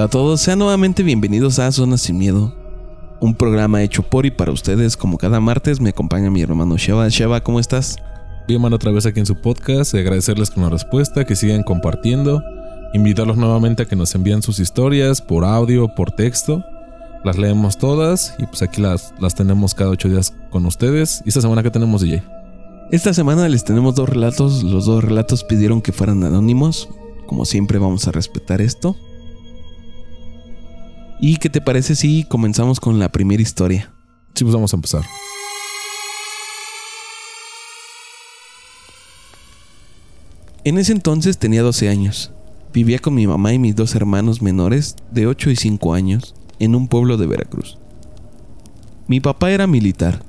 Hola a todos, sean nuevamente bienvenidos a Zona Sin Miedo, un programa hecho por y para ustedes. Como cada martes me acompaña mi hermano Sheva. Sheva, ¿cómo estás? Bien, mano, otra vez aquí en su podcast. Agradecerles con la respuesta, que sigan compartiendo. Invitarlos nuevamente a que nos envíen sus historias por audio, por texto. Las leemos todas y pues aquí las, las tenemos cada ocho días con ustedes. ¿Y esta semana que tenemos, DJ? Esta semana les tenemos dos relatos. Los dos relatos pidieron que fueran anónimos. Como siempre vamos a respetar esto. ¿Y qué te parece si comenzamos con la primera historia? Sí, pues vamos a empezar. En ese entonces tenía 12 años. Vivía con mi mamá y mis dos hermanos menores de 8 y 5 años en un pueblo de Veracruz. Mi papá era militar,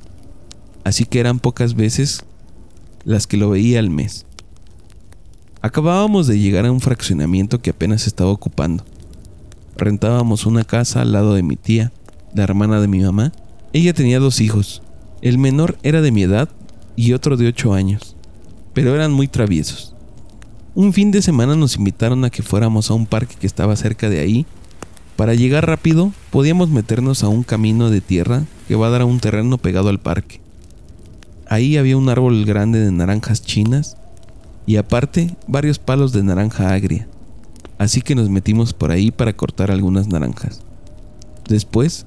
así que eran pocas veces las que lo veía al mes. Acabábamos de llegar a un fraccionamiento que apenas estaba ocupando. Rentábamos una casa al lado de mi tía, la hermana de mi mamá. Ella tenía dos hijos. El menor era de mi edad y otro de 8 años, pero eran muy traviesos. Un fin de semana nos invitaron a que fuéramos a un parque que estaba cerca de ahí. Para llegar rápido, podíamos meternos a un camino de tierra que va a dar a un terreno pegado al parque. Ahí había un árbol grande de naranjas chinas y aparte varios palos de naranja agria. Así que nos metimos por ahí para cortar algunas naranjas. Después,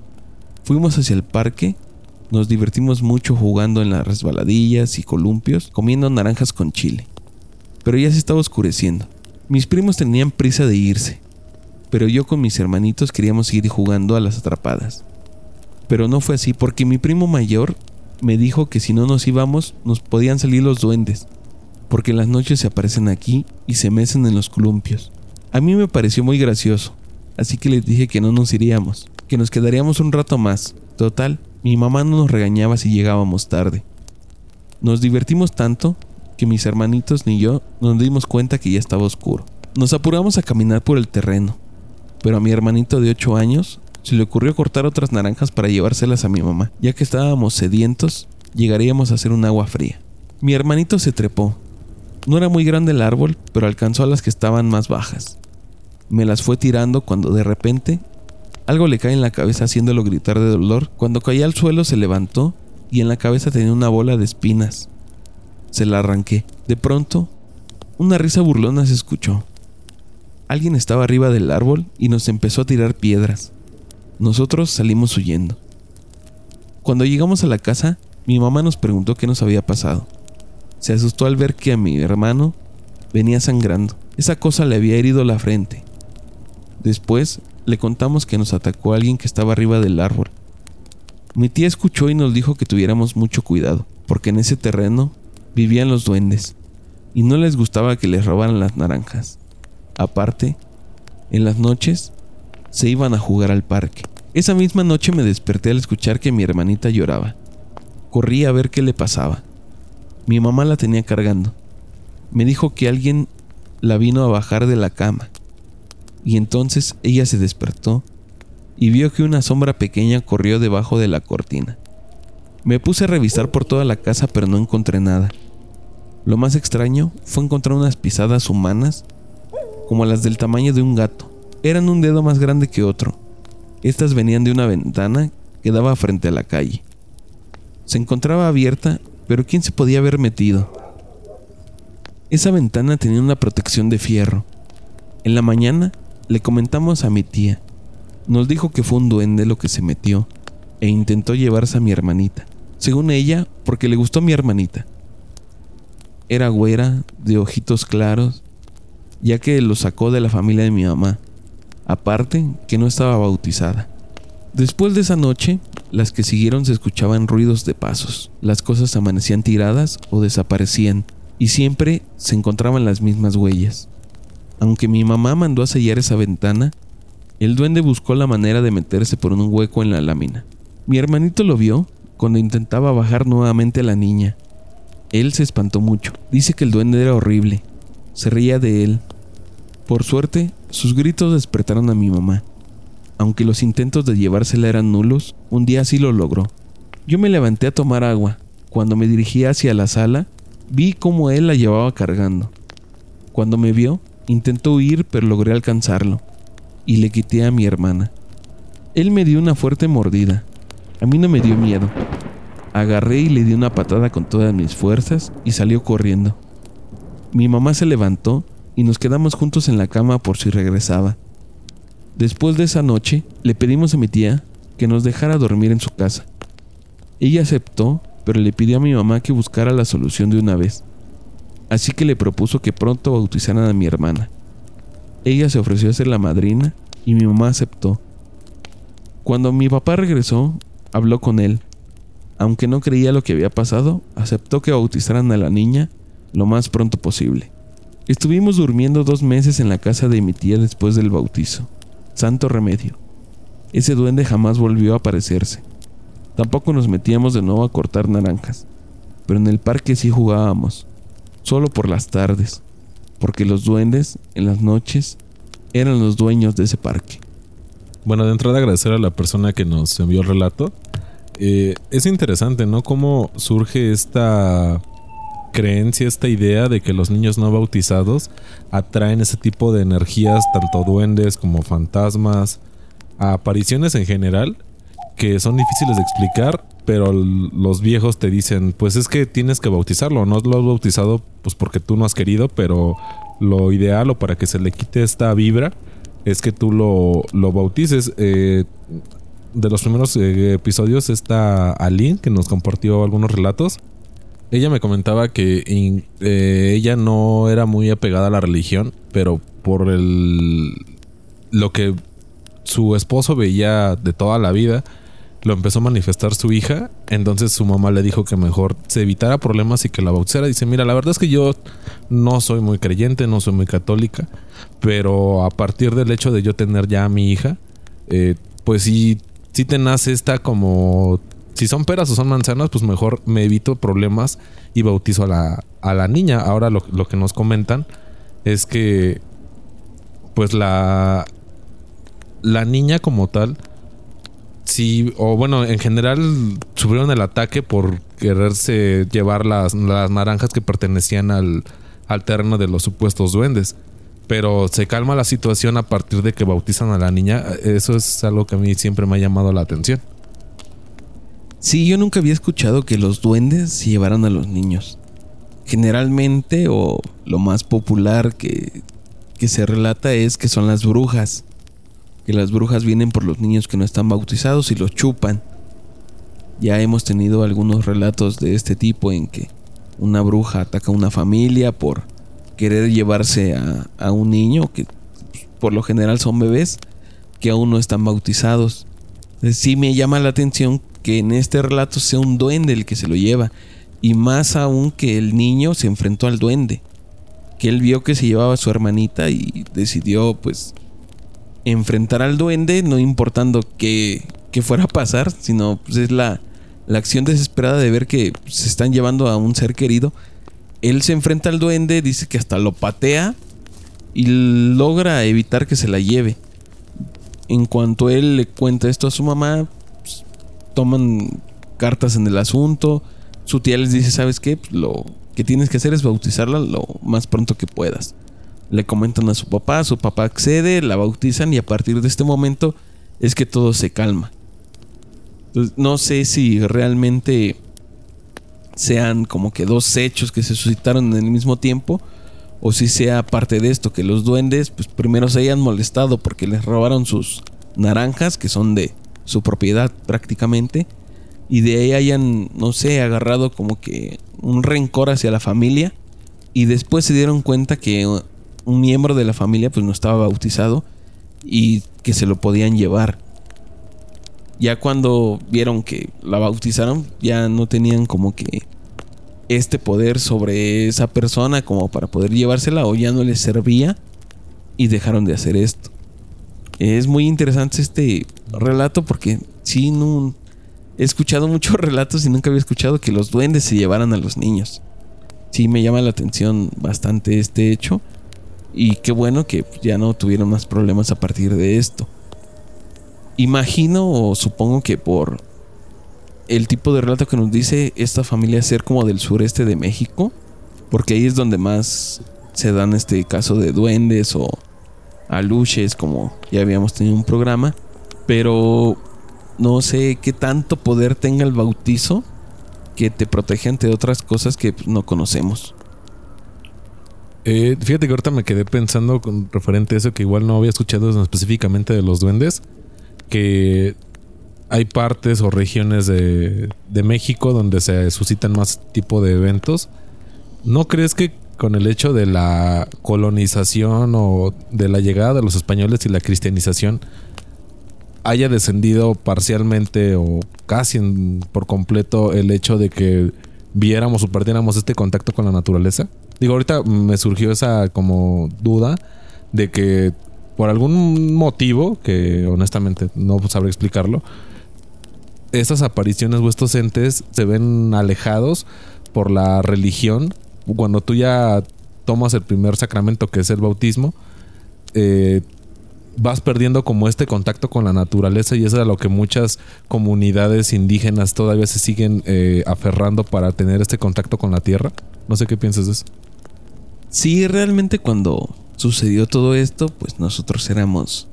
fuimos hacia el parque, nos divertimos mucho jugando en las resbaladillas y columpios, comiendo naranjas con chile pero ya se estaba oscureciendo. Mis primos tenían prisa de irse, pero yo con mis hermanitos queríamos ir jugando a las atrapadas. Pero no fue así porque mi primo mayor me dijo que si no nos íbamos nos podían salir los duendes, porque en las noches se aparecen aquí y se mecen en los columpios. A mí me pareció muy gracioso, así que les dije que no nos iríamos, que nos quedaríamos un rato más. Total, mi mamá no nos regañaba si llegábamos tarde. Nos divertimos tanto que mis hermanitos ni yo nos dimos cuenta que ya estaba oscuro. Nos apuramos a caminar por el terreno, pero a mi hermanito de 8 años se le ocurrió cortar otras naranjas para llevárselas a mi mamá, ya que estábamos sedientos, llegaríamos a hacer un agua fría. Mi hermanito se trepó. No era muy grande el árbol, pero alcanzó a las que estaban más bajas. Me las fue tirando cuando de repente algo le cae en la cabeza haciéndolo gritar de dolor. Cuando caía al suelo se levantó y en la cabeza tenía una bola de espinas se la arranqué. De pronto, una risa burlona se escuchó. Alguien estaba arriba del árbol y nos empezó a tirar piedras. Nosotros salimos huyendo. Cuando llegamos a la casa, mi mamá nos preguntó qué nos había pasado. Se asustó al ver que a mi hermano venía sangrando. Esa cosa le había herido la frente. Después le contamos que nos atacó alguien que estaba arriba del árbol. Mi tía escuchó y nos dijo que tuviéramos mucho cuidado, porque en ese terreno vivían los duendes y no les gustaba que les robaran las naranjas. Aparte, en las noches se iban a jugar al parque. Esa misma noche me desperté al escuchar que mi hermanita lloraba. Corrí a ver qué le pasaba. Mi mamá la tenía cargando. Me dijo que alguien la vino a bajar de la cama. Y entonces ella se despertó y vio que una sombra pequeña corrió debajo de la cortina. Me puse a revisar por toda la casa pero no encontré nada. Lo más extraño fue encontrar unas pisadas humanas como las del tamaño de un gato. Eran un dedo más grande que otro. Estas venían de una ventana que daba frente a la calle. Se encontraba abierta, pero ¿quién se podía haber metido? Esa ventana tenía una protección de fierro. En la mañana le comentamos a mi tía. Nos dijo que fue un duende lo que se metió e intentó llevarse a mi hermanita. Según ella, porque le gustó mi hermanita. Era güera, de ojitos claros, ya que lo sacó de la familia de mi mamá. Aparte, que no estaba bautizada. Después de esa noche, las que siguieron se escuchaban ruidos de pasos. Las cosas amanecían tiradas o desaparecían, y siempre se encontraban las mismas huellas. Aunque mi mamá mandó a sellar esa ventana, el duende buscó la manera de meterse por un hueco en la lámina. Mi hermanito lo vio cuando intentaba bajar nuevamente a la niña, él se espantó mucho. Dice que el duende era horrible. Se reía de él. Por suerte, sus gritos despertaron a mi mamá. Aunque los intentos de llevársela eran nulos, un día sí lo logró. Yo me levanté a tomar agua. Cuando me dirigí hacia la sala, vi cómo él la llevaba cargando. Cuando me vio, intentó huir pero logré alcanzarlo. y le quité a mi hermana. Él me dio una fuerte mordida. A mí no me dio miedo. Agarré y le di una patada con todas mis fuerzas y salió corriendo. Mi mamá se levantó y nos quedamos juntos en la cama por si regresaba. Después de esa noche, le pedimos a mi tía que nos dejara dormir en su casa. Ella aceptó, pero le pidió a mi mamá que buscara la solución de una vez. Así que le propuso que pronto bautizaran a mi hermana. Ella se ofreció a ser la madrina y mi mamá aceptó. Cuando mi papá regresó, habló con él. Aunque no creía lo que había pasado, aceptó que bautizaran a la niña lo más pronto posible. Estuvimos durmiendo dos meses en la casa de mi tía después del bautizo. Santo remedio. Ese duende jamás volvió a aparecerse. Tampoco nos metíamos de nuevo a cortar naranjas, pero en el parque sí jugábamos, solo por las tardes, porque los duendes, en las noches, eran los dueños de ese parque. Bueno, de entrada agradecer a la persona que nos envió el relato. Eh, es interesante, ¿no? Cómo surge esta creencia, esta idea de que los niños no bautizados atraen ese tipo de energías, tanto duendes como fantasmas, apariciones en general, que son difíciles de explicar, pero los viejos te dicen, pues es que tienes que bautizarlo, no lo has bautizado pues porque tú no has querido, pero lo ideal o para que se le quite esta vibra es que tú lo, lo bautices. Eh, de los primeros eh, episodios está Aline, que nos compartió algunos relatos. Ella me comentaba que eh, ella no era muy apegada a la religión, pero por el lo que su esposo veía de toda la vida, lo empezó a manifestar su hija. Entonces su mamá le dijo que mejor se evitara problemas y que la bautizara. Dice, mira, la verdad es que yo no soy muy creyente, no soy muy católica, pero a partir del hecho de yo tener ya a mi hija, eh, pues sí, sí te nace esta como... Si son peras o son manzanas, pues mejor me evito problemas y bautizo a la, a la niña. Ahora lo, lo que nos comentan es que pues la, la niña como tal sí, o bueno, en general sufrieron el ataque por quererse llevar las, naranjas que pertenecían al, al terreno de los supuestos duendes. Pero se calma la situación a partir de que bautizan a la niña. Eso es algo que a mí siempre me ha llamado la atención. Sí, yo nunca había escuchado que los duendes se llevaran a los niños. Generalmente, o lo más popular que, que se relata es que son las brujas que las brujas vienen por los niños que no están bautizados y los chupan. Ya hemos tenido algunos relatos de este tipo en que una bruja ataca a una familia por querer llevarse a, un niño que por lo general son bebés que aún no están bautizados. Sí me llama la atención que en este relato sea un duende el que se lo lleva y más aún que el niño se enfrentó al duende, que él vio que se llevaba a su hermanita y decidió pues enfrentar al duende, no importando qué, fuera a pasar, sino pues, es la, la acción desesperada de ver que se están llevando a un ser querido. Él se enfrenta al duende, dice que hasta lo patea y logra evitar que se la lleve. En cuanto él le cuenta esto a su mamá, pues, toman cartas en el asunto. Su tía les dice, ¿sabes qué? Pues, lo que tienes que hacer es bautizarla lo más pronto que puedas le comentan a su papá, su papá accede, la bautizan y a partir de este momento es que todo se calma. no sé si realmente sean como que dos hechos que se suscitaron en el mismo tiempo o si sea parte de esto, que los duendes pues primero se hayan molestado porque les robaron sus naranjas que son de su propiedad prácticamente y de ahí hayan, no sé, agarrado como que un rencor hacia la familia y después se dieron cuenta que un miembro de la familia pues no estaba bautizado y que se lo podían llevar. Ya cuando vieron que la bautizaron, ya no tenían como que este poder sobre esa persona como para poder llevársela o ya no les servía y dejaron de hacer esto. Es muy interesante este relato porque sí, no, he escuchado muchos relatos y nunca había escuchado que los duendes se llevaran a los niños. Sí me llama la atención bastante este hecho y qué bueno que ya no tuvieron más problemas a partir de esto. Imagino o supongo que por el tipo de relato que nos dice esta familia ser como del sureste de México, porque ahí es donde más se dan este caso de duendes o, aluches, como ya habíamos tenido un programa, pero no sé qué tanto poder tenga el bautizo que te protege ante otras cosas que pues, no conocemos. Eh, fíjate que ahorita me quedé pensando con referente a eso que igual no había escuchado específicamente de los duendes, que hay partes o regiones de, de México donde se suscitan más tipo de eventos. ¿No crees que con el hecho de la colonización o de la llegada de los españoles y la cristianización haya descendido parcialmente o casi por completo el hecho de que viéramos o perdiéramos este contacto con la naturaleza? Digo, ahorita me surgió esa como duda de que por algún motivo, que honestamente no sabré explicarlo, estas apariciones o estos entes se ven alejados por la religión. Cuando tú ya tomas el primer sacramento, que es el bautismo, eh, vas perdiendo como este contacto con la naturaleza y eso es a lo que muchas comunidades indígenas todavía se siguen eh, aferrando para tener este contacto con la tierra. No sé qué piensas de eso. Sí, realmente cuando sucedió todo esto, pues nosotros éramos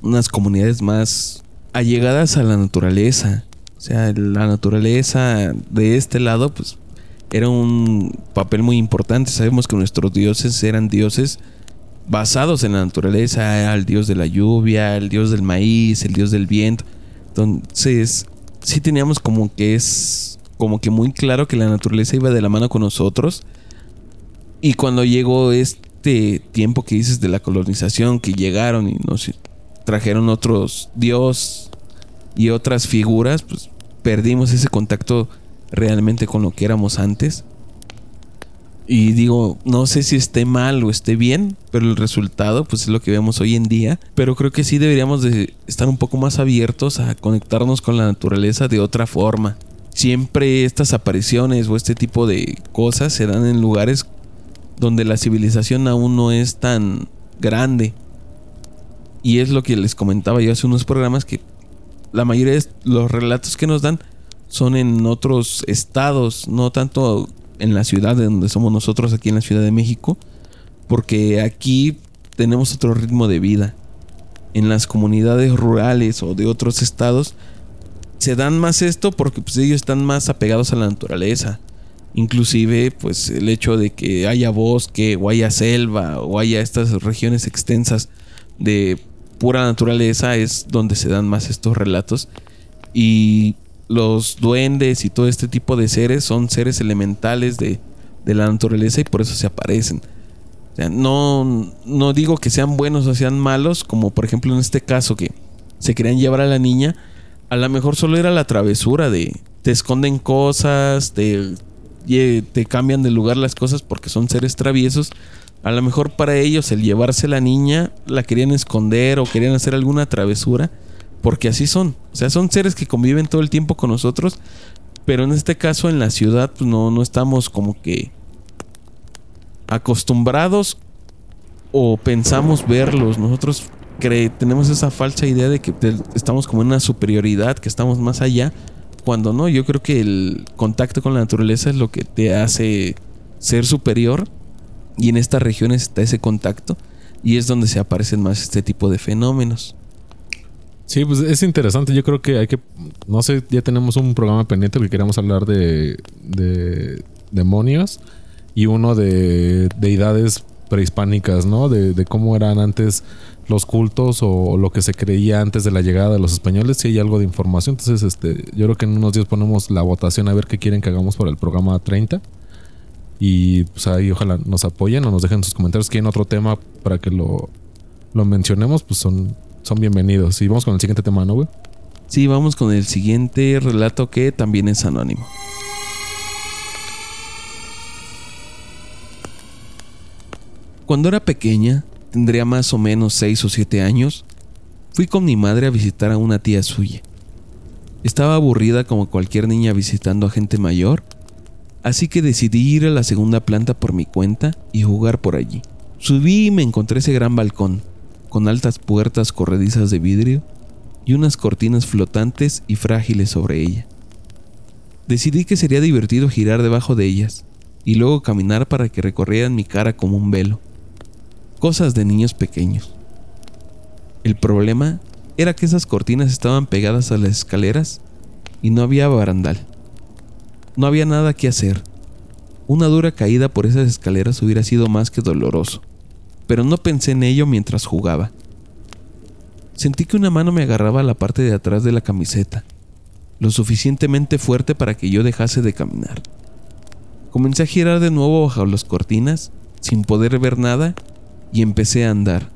unas comunidades más allegadas a la naturaleza. O sea, la naturaleza de este lado, pues era un papel muy importante. Sabemos que nuestros dioses eran dioses basados en la naturaleza, el dios de la lluvia, el dios del maíz, el dios del viento. Entonces, sí teníamos como que es como que muy claro que la naturaleza iba de la mano con nosotros. Y cuando llegó este tiempo que dices de la colonización, que llegaron y nos trajeron otros dios y otras figuras, pues perdimos ese contacto realmente con lo que éramos antes. Y digo, no sé si esté mal o esté bien, pero el resultado pues es lo que vemos hoy en día. Pero creo que sí deberíamos de estar un poco más abiertos a conectarnos con la naturaleza de otra forma. Siempre estas apariciones o este tipo de cosas se dan en lugares donde la civilización aún no es tan grande. Y es lo que les comentaba yo hace unos programas que la mayoría de los relatos que nos dan son en otros estados, no tanto en la ciudad de donde somos nosotros, aquí en la Ciudad de México, porque aquí tenemos otro ritmo de vida. En las comunidades rurales o de otros estados se dan más esto porque pues, ellos están más apegados a la naturaleza. Inclusive pues el hecho de que haya bosque o haya selva o haya estas regiones extensas de pura naturaleza es donde se dan más estos relatos. Y los duendes y todo este tipo de seres son seres elementales de, la naturaleza y por eso se aparecen. no, no digo que sean buenos o sean malos, como por ejemplo en este caso que se querían llevar a la niña, a lo mejor solo era la travesura de te esconden cosas, te, te cambian de lugar las cosas porque son seres traviesos. A lo mejor para ellos el llevarse la niña la querían esconder o querían hacer alguna travesura porque así son. O sea, son seres que conviven todo el tiempo con nosotros. Pero en este caso, en la ciudad, pues no, no estamos como que acostumbrados o pensamos verlos. Nosotros tenemos esa falsa idea de que estamos como en una superioridad, que estamos más allá. Cuando no, yo creo que el contacto con la naturaleza es lo que te hace ser superior. Y en estas regiones está ese contacto. Y es donde se aparecen más este tipo de fenómenos. Sí, pues es interesante. Yo creo que hay que. No sé, ya tenemos un programa pendiente que queremos hablar de, de demonios y uno de deidades prehispánicas, ¿no? De, cómo eran antes los cultos o lo que se creía antes de la llegada de los españoles. Si hay algo de información. Entonces, este, yo creo que en unos días ponemos la votación a ver qué quieren que hagamos para el programa 30. Y pues ahí ojalá nos apoyen o nos dejen sus comentarios. Quieren otro tema para que lo, lo mencionemos, pues son son bienvenidos. Y vamos con el siguiente tema, ¿no, güey? Sí, vamos con el siguiente relato que también es anónimo. Cuando era pequeña, tendría más o menos 6 o 7 años, fui con mi madre a visitar a una tía suya. Estaba aburrida como cualquier niña visitando a gente mayor, así que decidí ir a la segunda planta por mi cuenta y jugar por allí. Subí y me encontré ese gran balcón, con altas puertas corredizas de vidrio y unas cortinas flotantes y frágiles sobre ella. Decidí que sería divertido girar debajo de ellas y luego caminar para que recorrieran mi cara como un velo. Cosas de niños pequeños. El problema era que esas cortinas estaban pegadas a las escaleras y no había barandal. No había nada que hacer. Una dura caída por esas escaleras hubiera sido más que doloroso, pero no pensé en ello mientras jugaba. Sentí que una mano me agarraba a la parte de atrás de la camiseta, lo suficientemente fuerte para que yo dejase de caminar. Comencé a girar de nuevo bajo las cortinas, sin poder ver nada, y empecé a andar.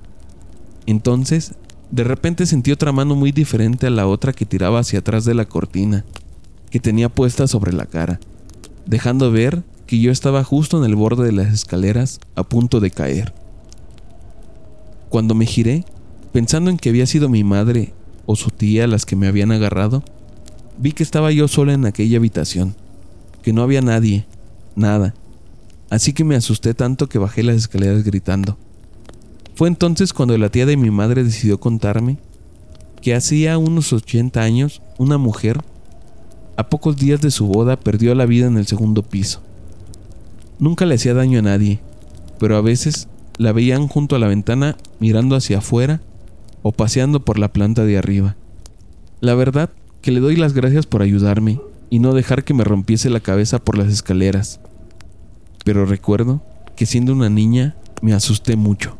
Entonces, de repente sentí otra mano muy diferente a la otra que tiraba hacia atrás de la cortina, que tenía puesta sobre la cara, dejando ver que yo estaba justo en el borde de las escaleras a punto de caer. Cuando me giré, pensando en que había sido mi madre o su tía las que me habían agarrado, vi que estaba yo sola en aquella habitación, que no había nadie, nada, así que me asusté tanto que bajé las escaleras gritando. Fue entonces cuando la tía de mi madre decidió contarme que hacía unos 80 años una mujer, a pocos días de su boda, perdió la vida en el segundo piso. Nunca le hacía daño a nadie, pero a veces la veían junto a la ventana mirando hacia afuera o paseando por la planta de arriba. La verdad que le doy las gracias por ayudarme y no dejar que me rompiese la cabeza por las escaleras. Pero recuerdo que siendo una niña me asusté mucho.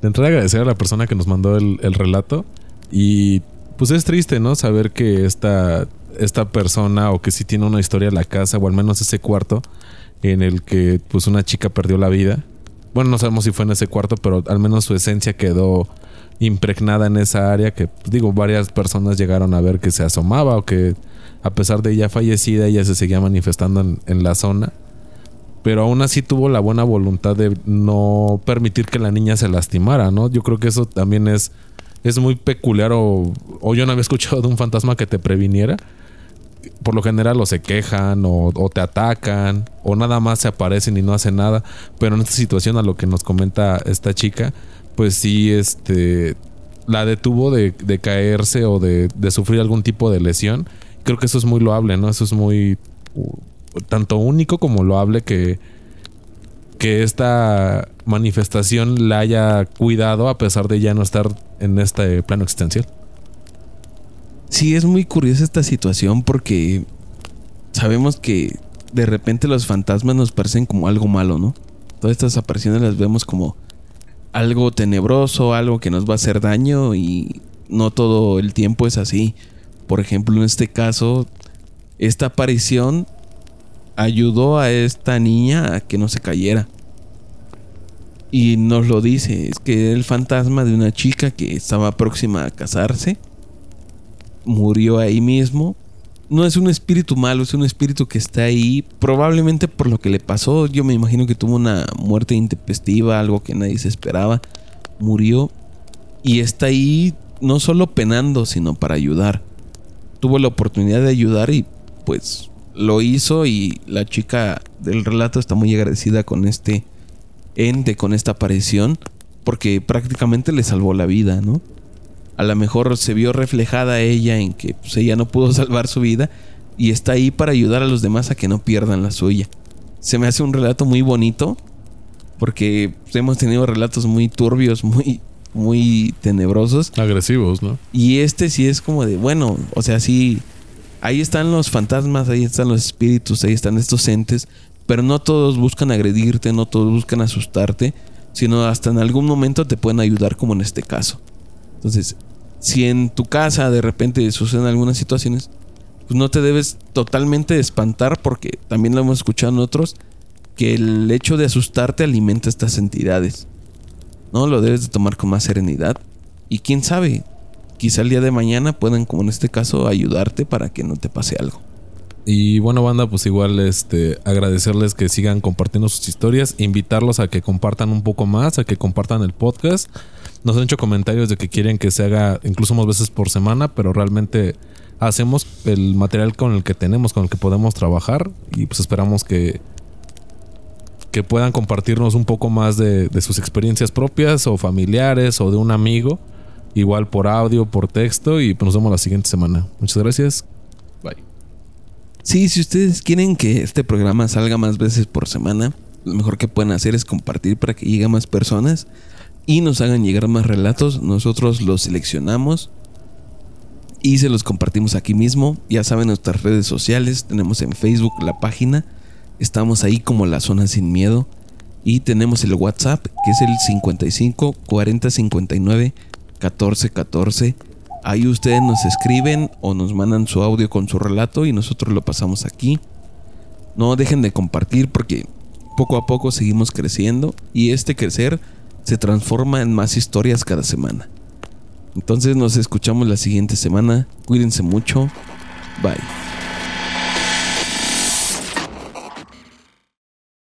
De entrada agradecer a la persona que nos mandó el, el relato y pues es triste, ¿no? Saber que esta, esta persona o que sí tiene una historia la casa o al menos ese cuarto en el que pues una chica perdió la vida. Bueno, no sabemos si fue en ese cuarto, pero al menos su esencia quedó impregnada en esa área que pues, digo, varias personas llegaron a ver que se asomaba o que a pesar de ella fallecida, ella se seguía manifestando en, en la zona. Pero aún así tuvo la buena voluntad de no permitir que la niña se lastimara, ¿no? Yo creo que eso también es, es muy peculiar o, o yo no había escuchado de un fantasma que te previniera por lo general o se quejan o, te atacan o nada más se aparecen y no hacen nada. Pero en esta situación a lo que nos comenta esta chica, pues sí, este, la detuvo de, de caerse o de, de, sufrir algún tipo de lesión. Creo que eso es muy loable, ¿no? Eso es muy tanto único como loable que, que esta manifestación la haya cuidado a pesar de ya no estar en este plano existencial. Sí, es muy curiosa esta situación porque sabemos que de repente los fantasmas nos parecen como algo malo, ¿no? Todas estas apariciones las vemos como algo tenebroso, algo que nos va a hacer daño y no todo el tiempo es así. Por ejemplo, en este caso, esta aparición ayudó a esta niña a que no se cayera. Y nos lo dice, es que el fantasma de una chica que estaba próxima a casarse murió ahí mismo. No es un espíritu malo, es un espíritu que está ahí, probablemente por lo que le pasó. Yo me imagino que tuvo una muerte intempestiva, algo que nadie se esperaba. Murió y está ahí no solo penando, sino para ayudar. Tuvo la oportunidad de ayudar y pues lo hizo y la chica del relato está muy agradecida con este ente, con esta aparición, porque prácticamente le salvó la vida, ¿no? a lo mejor se vio reflejada ella en que pues, ella no pudo salvar su vida y está ahí para ayudar a los demás a que no pierdan la suya. Se me hace un relato muy bonito porque hemos tenido relatos muy turbios, muy muy tenebrosos, agresivos, ¿no? Y este sí es como de, bueno, o sea, sí ahí están los fantasmas, ahí están los espíritus, ahí están estos entes, pero no todos buscan agredirte, no todos buscan asustarte, sino hasta en algún momento te pueden ayudar como en este caso. Entonces, si en tu casa de repente suceden algunas situaciones, pues no te debes totalmente espantar porque también lo hemos escuchado en otros, que el hecho de asustarte alimenta estas entidades. ¿No? Lo debes de tomar con más serenidad. Y quién sabe, quizá el día de mañana puedan, como en este caso, ayudarte para que no te pase algo. Y bueno, banda, pues igual este agradecerles que sigan compartiendo sus historias, invitarlos a que compartan un poco más, a que compartan el podcast. Nos han hecho comentarios de que quieren que se haga incluso más veces por semana, pero realmente hacemos el material con el que tenemos, con el que podemos trabajar y pues esperamos que que puedan compartirnos un poco más de, de sus experiencias propias o familiares o de un amigo, igual por audio, por texto y pues nos vemos la siguiente semana. Muchas gracias. Bye. Sí, si ustedes quieren que este programa salga más veces por semana, lo mejor que pueden hacer es compartir para que llegue a más personas. y nos hagan llegar más relatos, nosotros los seleccionamos y se los compartimos aquí mismo. Ya saben nuestras redes sociales, tenemos en Facebook la página, estamos ahí como la zona sin miedo y tenemos el WhatsApp que es el 55 40 59 14 14. Ahí ustedes nos escriben o nos mandan su audio con su relato y nosotros lo pasamos aquí. No dejen de compartir porque poco a poco seguimos creciendo y este crecer se transforma en más historias cada semana. Entonces nos escuchamos la siguiente semana. Cuídense mucho. Bye.